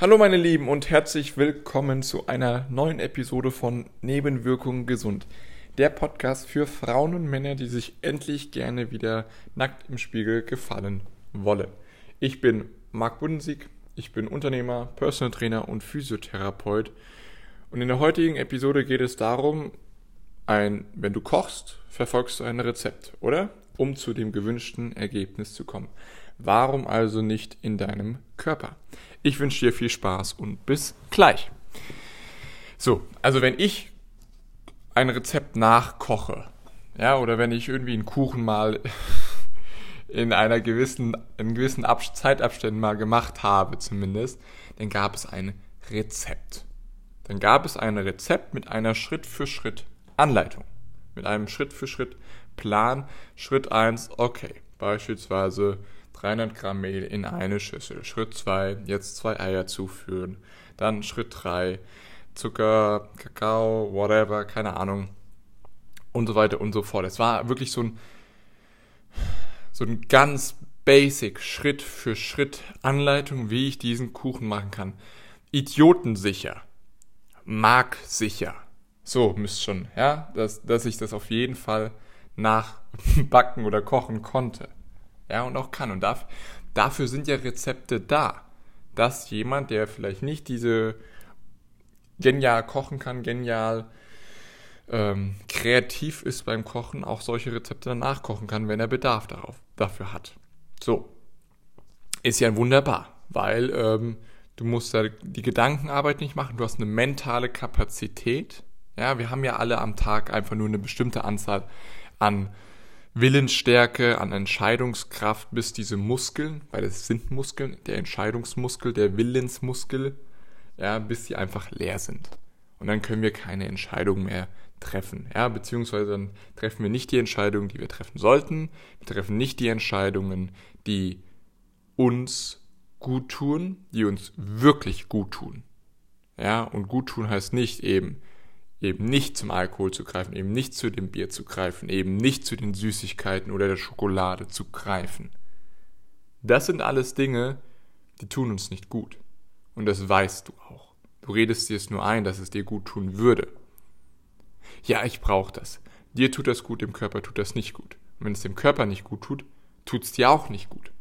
Hallo meine Lieben und herzlich willkommen zu einer neuen Episode von Nebenwirkungen gesund. Der Podcast für Frauen und Männer, die sich endlich gerne wieder nackt im Spiegel gefallen wollen. Ich bin Marc Budensieg, ich bin Unternehmer, Personal Trainer und Physiotherapeut. Und in der heutigen Episode geht es darum, ein, wenn du kochst, verfolgst du ein Rezept, oder? Um zu dem gewünschten Ergebnis zu kommen. Warum also nicht in deinem Körper? Ich wünsche dir viel Spaß und bis gleich. So, also wenn ich ein Rezept nachkoche, ja, oder wenn ich irgendwie einen Kuchen mal in einer gewissen, in gewissen Ab Zeitabständen mal gemacht habe, zumindest, dann gab es ein Rezept. Dann gab es ein Rezept mit einer Schritt für Schritt Anleitung. Mit einem Schritt für Schritt Plan. Schritt 1, okay, beispielsweise 300 Gramm Mehl in eine Schüssel. Schritt 2, jetzt zwei Eier zuführen. Dann Schritt 3, Zucker, Kakao, whatever, keine Ahnung. Und so weiter und so fort. Es war wirklich so ein, so ein ganz basic Schritt für Schritt Anleitung, wie ich diesen Kuchen machen kann. Idiotensicher. Marksicher. So, müsst schon, ja, dass, dass ich das auf jeden Fall nachbacken oder kochen konnte ja, und auch kann. Und dafür, dafür sind ja Rezepte da, dass jemand, der vielleicht nicht diese genial kochen kann, genial ähm, kreativ ist beim Kochen, auch solche Rezepte dann nachkochen kann, wenn er Bedarf darauf, dafür hat. So, ist ja wunderbar, weil ähm, du musst ja die Gedankenarbeit nicht machen, du hast eine mentale Kapazität. Ja, wir haben ja alle am Tag einfach nur eine bestimmte Anzahl an Willensstärke, an Entscheidungskraft, bis diese Muskeln, weil es sind Muskeln, der Entscheidungsmuskel, der Willensmuskel, ja, bis sie einfach leer sind. Und dann können wir keine Entscheidung mehr treffen. Ja, beziehungsweise dann treffen wir nicht die Entscheidungen, die wir treffen sollten. Wir treffen nicht die Entscheidungen, die uns gut tun, die uns wirklich gut tun. Ja, und gut tun heißt nicht eben, eben nicht zum Alkohol zu greifen, eben nicht zu dem Bier zu greifen, eben nicht zu den Süßigkeiten oder der Schokolade zu greifen. Das sind alles Dinge, die tun uns nicht gut. Und das weißt du auch. Du redest dir es nur ein, dass es dir gut tun würde. Ja, ich brauche das. Dir tut das gut, dem Körper tut das nicht gut. Und wenn es dem Körper nicht gut tut, tut es dir auch nicht gut.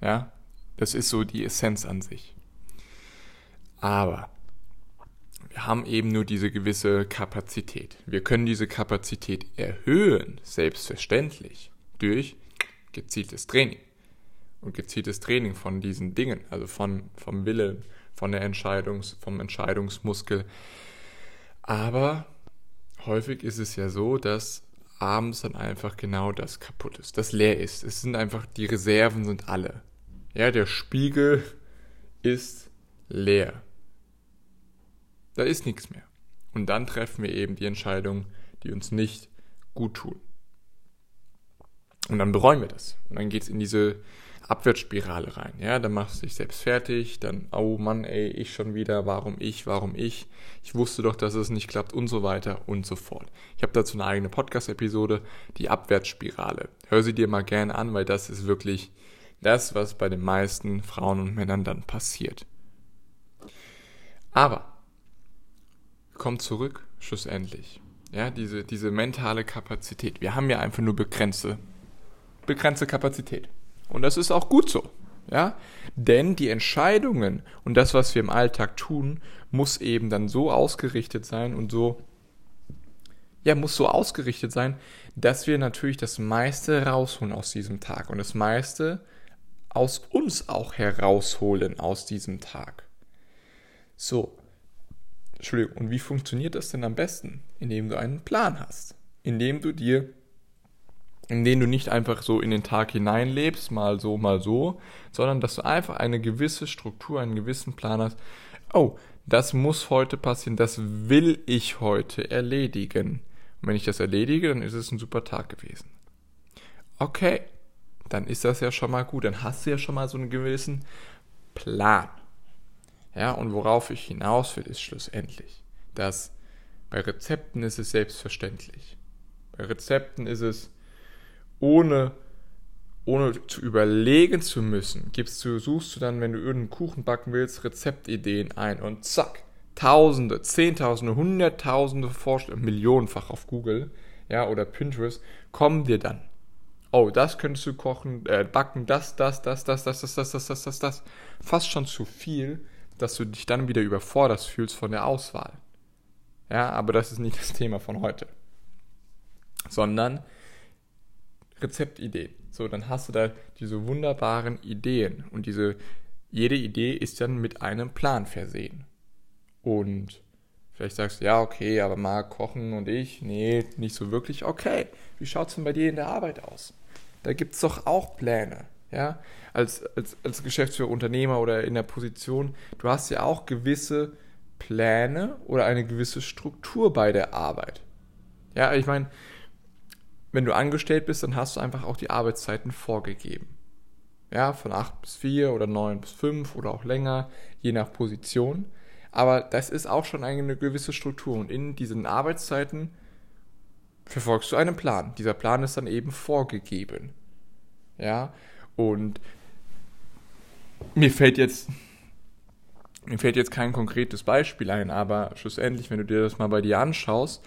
Ja, das ist so die Essenz an sich. Aber haben eben nur diese gewisse Kapazität. Wir können diese Kapazität erhöhen, selbstverständlich, durch gezieltes Training. Und gezieltes Training von diesen Dingen, also von, vom Willen, von der Entscheidungs-, vom Entscheidungsmuskel. Aber häufig ist es ja so, dass abends dann einfach genau das kaputt ist, das leer ist. Es sind einfach, die Reserven sind alle. Ja, der Spiegel ist leer. Da ist nichts mehr. Und dann treffen wir eben die Entscheidungen, die uns nicht gut tun. Und dann bereuen wir das. Und dann geht es in diese Abwärtsspirale rein. Ja, dann machst du dich selbst fertig, dann, oh Mann, ey, ich schon wieder, warum ich, warum ich, ich wusste doch, dass es nicht klappt und so weiter und so fort. Ich habe dazu eine eigene Podcast-Episode, die Abwärtsspirale. Hör sie dir mal gerne an, weil das ist wirklich das, was bei den meisten Frauen und Männern dann passiert. Aber kommt zurück, schlussendlich. Ja, diese, diese mentale Kapazität. Wir haben ja einfach nur begrenzte, begrenzte Kapazität. Und das ist auch gut so. Ja, denn die Entscheidungen und das, was wir im Alltag tun, muss eben dann so ausgerichtet sein und so, ja, muss so ausgerichtet sein, dass wir natürlich das meiste rausholen aus diesem Tag und das meiste aus uns auch herausholen aus diesem Tag. So, Entschuldigung, und wie funktioniert das denn am besten? Indem du einen Plan hast. Indem du dir, indem du nicht einfach so in den Tag hineinlebst, mal so, mal so, sondern dass du einfach eine gewisse Struktur, einen gewissen Plan hast. Oh, das muss heute passieren, das will ich heute erledigen. Und wenn ich das erledige, dann ist es ein super Tag gewesen. Okay, dann ist das ja schon mal gut. Dann hast du ja schon mal so einen gewissen Plan. Ja, und worauf ich hinaus will, ist schlussendlich, dass bei Rezepten ist es selbstverständlich. Bei Rezepten ist es ohne ohne zu überlegen zu müssen, gibst du, suchst du dann, wenn du irgendeinen Kuchen backen willst, Rezeptideen ein und zack, Tausende, Zehntausende, Hunderttausende Vorschläge, millionenfach auf Google, ja, oder Pinterest, kommen dir dann. Oh, das könntest du kochen, äh, backen, das, das, das, das, das, das, das, das, das, das, das. Fast schon zu viel, dass du dich dann wieder überfordert fühlst von der Auswahl. Ja, aber das ist nicht das Thema von heute. Sondern Rezeptideen. So, dann hast du da diese wunderbaren Ideen und diese, jede Idee ist dann mit einem Plan versehen. Und vielleicht sagst du, ja, okay, aber mal kochen und ich, nee, nicht so wirklich. Okay, wie schaut es denn bei dir in der Arbeit aus? Da gibt es doch auch Pläne, ja, als, als, als Geschäftsführer, Unternehmer oder in der Position, du hast ja auch gewisse Pläne oder eine gewisse Struktur bei der Arbeit. Ja, ich meine, wenn du angestellt bist, dann hast du einfach auch die Arbeitszeiten vorgegeben. Ja, von 8 bis 4 oder 9 bis 5 oder auch länger, je nach Position. Aber das ist auch schon eine gewisse Struktur und in diesen Arbeitszeiten verfolgst du einen Plan. Dieser Plan ist dann eben vorgegeben. Ja, und mir fällt jetzt mir fällt jetzt kein konkretes Beispiel ein, aber schlussendlich, wenn du dir das mal bei dir anschaust,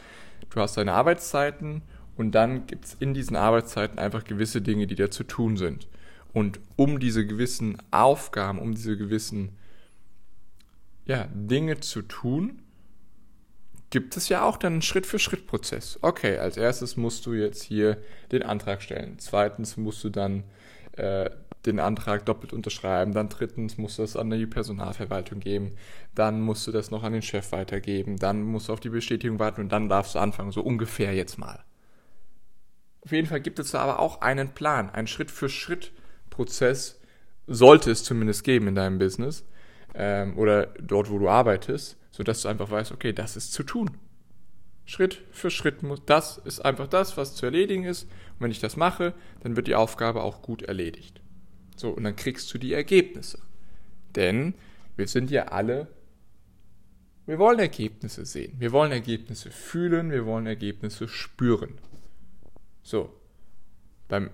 du hast deine Arbeitszeiten und dann gibt es in diesen Arbeitszeiten einfach gewisse Dinge, die da zu tun sind. Und um diese gewissen Aufgaben, um diese gewissen ja, Dinge zu tun, gibt es ja auch dann einen Schritt-für-Schritt-Prozess. Okay, als erstes musst du jetzt hier den Antrag stellen. Zweitens musst du dann äh, den Antrag doppelt unterschreiben. Dann drittens musst du das an die Personalverwaltung geben. Dann musst du das noch an den Chef weitergeben. Dann musst du auf die Bestätigung warten und dann darfst du anfangen. So ungefähr jetzt mal. Auf jeden Fall gibt es da aber auch einen Plan, einen Schritt-für-Schritt-Prozess sollte es zumindest geben in deinem Business ähm, oder dort, wo du arbeitest, sodass du einfach weißt, okay, das ist zu tun. Schritt für Schritt muss, das ist einfach das, was zu erledigen ist. Und wenn ich das mache, dann wird die Aufgabe auch gut erledigt. So, und dann kriegst du die Ergebnisse. Denn wir sind ja alle, wir wollen Ergebnisse sehen. Wir wollen Ergebnisse fühlen, wir wollen Ergebnisse spüren. So, beim,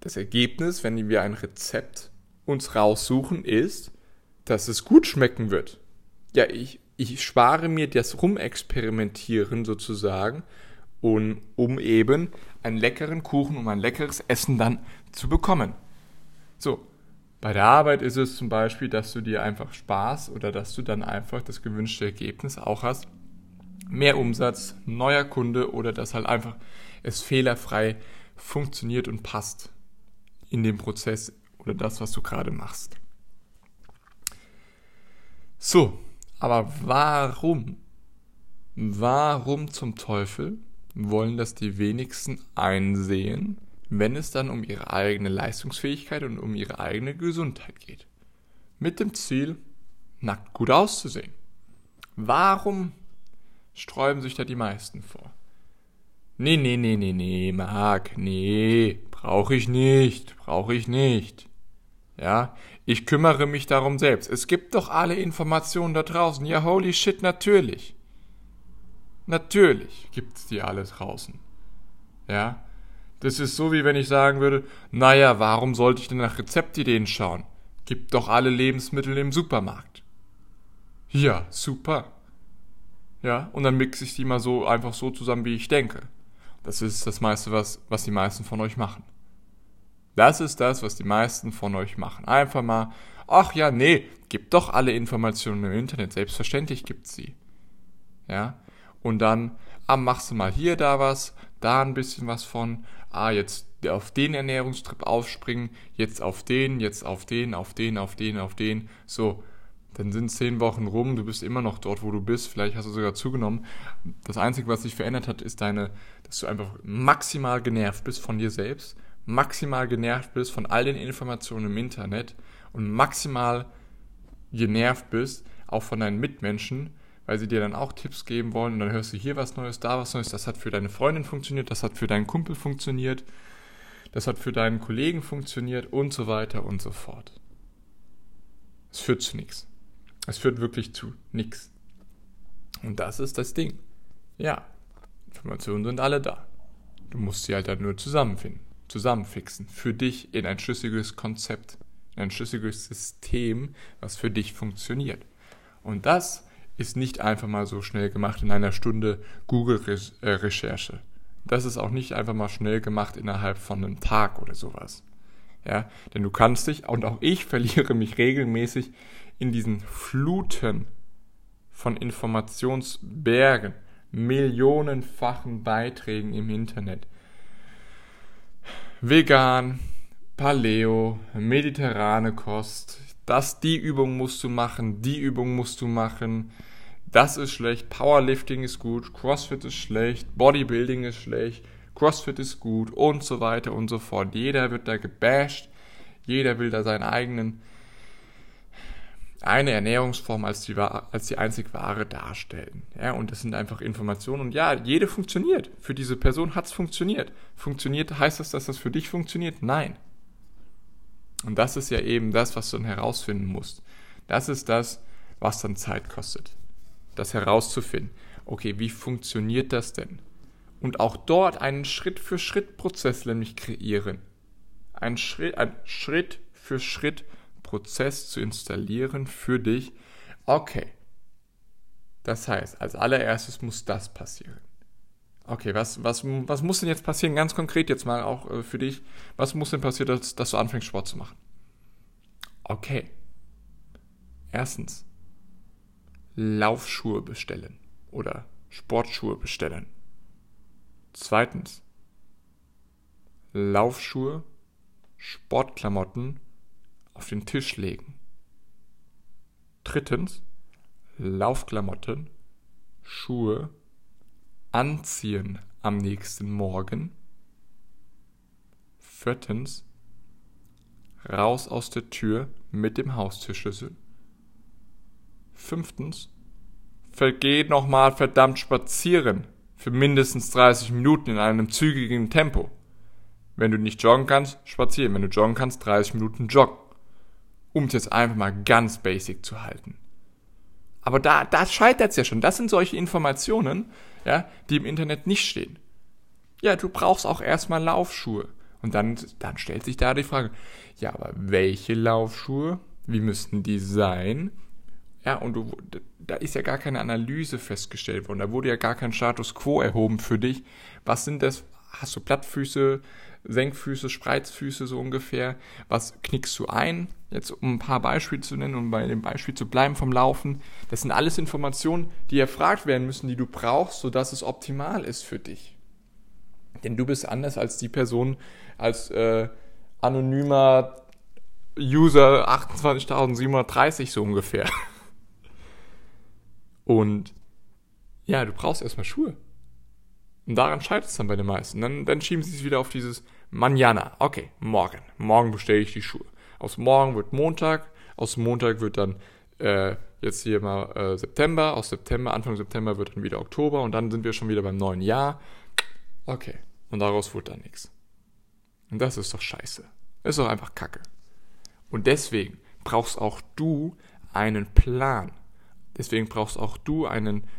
das Ergebnis, wenn wir ein Rezept uns raussuchen, ist, dass es gut schmecken wird. Ja, ich, ich spare mir das Rumexperimentieren sozusagen, um, um eben einen leckeren Kuchen, um ein leckeres Essen dann zu bekommen. So, bei der Arbeit ist es zum Beispiel, dass du dir einfach Spaß oder dass du dann einfach das gewünschte Ergebnis auch hast. Mehr Umsatz, neuer Kunde oder dass halt einfach es fehlerfrei funktioniert und passt in dem Prozess oder das, was du gerade machst. So, aber warum? Warum zum Teufel wollen das die wenigsten einsehen, wenn es dann um ihre eigene Leistungsfähigkeit und um ihre eigene Gesundheit geht? Mit dem Ziel, nackt gut auszusehen. Warum sträuben sich da die meisten vor? Nee, nee, nee, nee, nee, Marc, nee, brauche ich nicht, brauche ich nicht. Ja, ich kümmere mich darum selbst. Es gibt doch alle Informationen da draußen. Ja, holy shit, natürlich. Natürlich gibt's die alle draußen. Ja, das ist so, wie wenn ich sagen würde, naja, warum sollte ich denn nach Rezeptideen schauen? Gibt doch alle Lebensmittel im Supermarkt. Ja, super. Ja, und dann mixe ich die mal so einfach so zusammen, wie ich denke. Das ist das meiste, was, was die meisten von euch machen. Das ist das, was die meisten von euch machen. Einfach mal, ach ja, nee, gibt doch alle Informationen im Internet. Selbstverständlich gibt's sie. Ja, und dann, ah, machst du mal hier da was, da ein bisschen was von, ah, jetzt auf den Ernährungstrip aufspringen, jetzt auf den, jetzt auf den, auf den, auf den, auf den, so, dann sind zehn Wochen rum, du bist immer noch dort, wo du bist, vielleicht hast du sogar zugenommen. Das Einzige, was sich verändert hat, ist deine, dass du einfach maximal genervt bist von dir selbst, maximal genervt bist von all den Informationen im Internet und maximal genervt bist, auch von deinen Mitmenschen, weil sie dir dann auch Tipps geben wollen und dann hörst du hier was Neues, da was Neues, das hat für deine Freundin funktioniert, das hat für deinen Kumpel funktioniert, das hat für deinen Kollegen funktioniert und so weiter und so fort. Es führt zu nichts. Es führt wirklich zu nichts. Und das ist das Ding. Ja, Informationen sind alle da. Du musst sie halt dann nur zusammenfinden. zusammenfixen. Für dich in ein schlüssiges Konzept, in ein schlüssiges System, was für dich funktioniert. Und das ist nicht einfach mal so schnell gemacht in einer Stunde Google-Recherche. Das ist auch nicht einfach mal schnell gemacht innerhalb von einem Tag oder sowas. Ja, denn du kannst dich, und auch ich verliere mich regelmäßig in diesen Fluten von Informationsbergen, millionenfachen Beiträgen im Internet. Vegan, Paleo, mediterrane Kost, das, die Übung musst du machen, die Übung musst du machen, das ist schlecht, Powerlifting ist gut, CrossFit ist schlecht, Bodybuilding ist schlecht, CrossFit ist gut und so weiter und so fort. Jeder wird da gebasht, jeder will da seinen eigenen, eine Ernährungsform als die, als die einzig wahre darstellen. Ja, und das sind einfach Informationen. Und ja, jede funktioniert. Für diese Person hat es funktioniert. Funktioniert, heißt das, dass das für dich funktioniert? Nein. Und das ist ja eben das, was du dann herausfinden musst. Das ist das, was dann Zeit kostet. Das herauszufinden. Okay, wie funktioniert das denn? Und auch dort einen Schritt-für-Schritt-Prozess nämlich kreieren. Ein Schritt, ein Schritt für Schritt Prozess zu installieren für dich. Okay. Das heißt, als allererstes muss das passieren. Okay, was, was, was muss denn jetzt passieren, ganz konkret jetzt mal auch äh, für dich, was muss denn passieren, dass, dass du anfängst Sport zu machen? Okay. Erstens, Laufschuhe bestellen oder Sportschuhe bestellen. Zweitens, Laufschuhe, Sportklamotten auf den Tisch legen. Drittens, Laufklamotten, Schuhe, anziehen am nächsten Morgen. Viertens, raus aus der Tür mit dem Haustürschlüssel. Fünftens, vergeh nochmal verdammt spazieren für mindestens 30 Minuten in einem zügigen Tempo. Wenn du nicht joggen kannst, spazieren. Wenn du joggen kannst, 30 Minuten joggen. Um es jetzt einfach mal ganz basic zu halten. Aber da, da scheitert es ja schon. Das sind solche Informationen, ja, die im Internet nicht stehen. Ja, du brauchst auch erstmal Laufschuhe. Und dann, dann stellt sich da die Frage, ja, aber welche Laufschuhe? Wie müssten die sein? Ja, und du, da ist ja gar keine Analyse festgestellt worden. Da wurde ja gar kein Status quo erhoben für dich. Was sind das? Hast du Plattfüße, Senkfüße, Spreizfüße so ungefähr? Was knickst du ein? Jetzt um ein paar Beispiele zu nennen und um bei dem Beispiel zu bleiben vom Laufen. Das sind alles Informationen, die erfragt werden müssen, die du brauchst, sodass es optimal ist für dich. Denn du bist anders als die Person, als äh, anonymer User 28.730 so ungefähr. Und ja, du brauchst erstmal Schuhe. Und daran scheitert es dann bei den meisten. Dann, dann schieben sie es wieder auf dieses Manjana. Okay, morgen. Morgen bestelle ich die Schuhe. Aus morgen wird Montag. Aus Montag wird dann äh, jetzt hier mal äh, September. Aus September, Anfang September wird dann wieder Oktober. Und dann sind wir schon wieder beim neuen Jahr. Okay. Und daraus wird dann nichts. Und das ist doch scheiße. Ist doch einfach Kacke. Und deswegen brauchst auch du einen Plan. Deswegen brauchst auch du einen Plan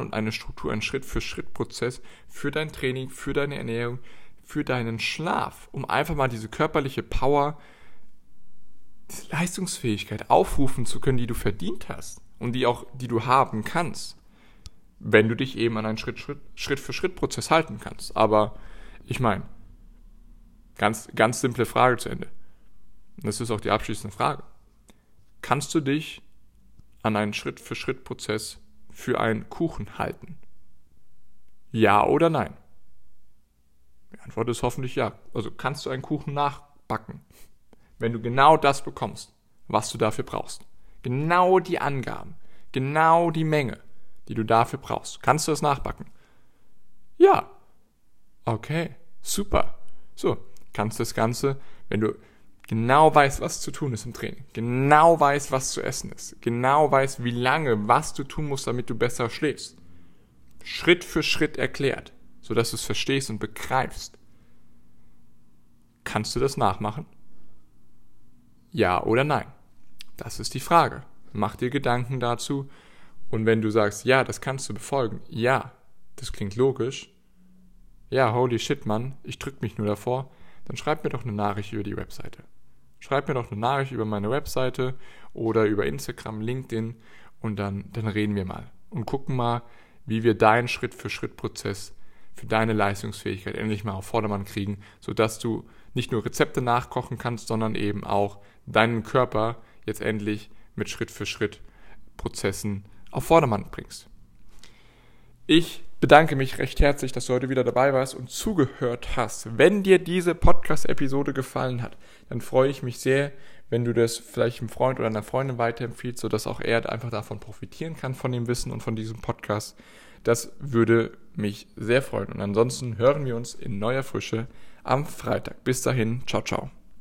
und eine Struktur, einen Schritt-für-Schritt-Prozess für dein Training, für deine Ernährung, für deinen Schlaf, um einfach mal diese körperliche Power, diese Leistungsfähigkeit aufrufen zu können, die du verdient hast und die auch, die du haben kannst, wenn du dich eben an einen Schritt, Schritt, halten kannst. Aber ich meine, ganz, ganz simple Frage zu Ende. Und das ist auch die abschließende Frage. Kannst du dich an einen Schritt für einen Kuchen halten? Ja oder nein? Die Antwort ist hoffentlich ja. Also kannst du einen Kuchen nachbacken, wenn du genau das bekommst, was du dafür brauchst. Genau die Angaben, genau die Menge, die du dafür brauchst. Kannst du es nachbacken? Ja. Okay, super. So, kannst du das Ganze, wenn du genau weißt, was zu tun ist im Training, genau weißt, was zu essen ist, genau weißt, wie lange, was du tun musst, damit du besser schläfst. Schritt für Schritt erklärt, sodass du es verstehst und begreifst. Kannst du das nachmachen? Ja oder nein? Das ist die Frage. Mach dir Gedanken dazu. Und wenn du sagst, ja, das kannst du befolgen, ja, das klingt logisch, ja, holy shit, Mann, ich drück mich nur davor, dann schreib mir doch eine Nachricht über die Webseite. Schreib mir doch eine Nachricht über meine Webseite oder über Instagram, LinkedIn und dann, dann reden wir mal und gucken mal, wie wir deinen Schritt-für-Schritt-Prozess für deine Leistungsfähigkeit endlich mal auf Vordermann kriegen, sodass du nicht nur Rezepte nachkochen kannst, sondern eben auch deinen Körper jetzt endlich mit Schritt-für-Schritt-Prozessen auf Vordermann bringst. Ich bedanke mich recht herzlich, dass du heute wieder dabei warst und zugehört hast. Wenn dir diese Podcast-Episode gefallen hat, dann freue ich mich sehr, wenn du das vielleicht einem Freund oder einer Freundin weiterempfiehlst, sodass auch er einfach davon profitieren kann, von dem Wissen und von diesem Podcast. Das würde mich sehr freuen. Und ansonsten hören wir uns in neuer Frische am Freitag. Bis dahin, ciao, ciao.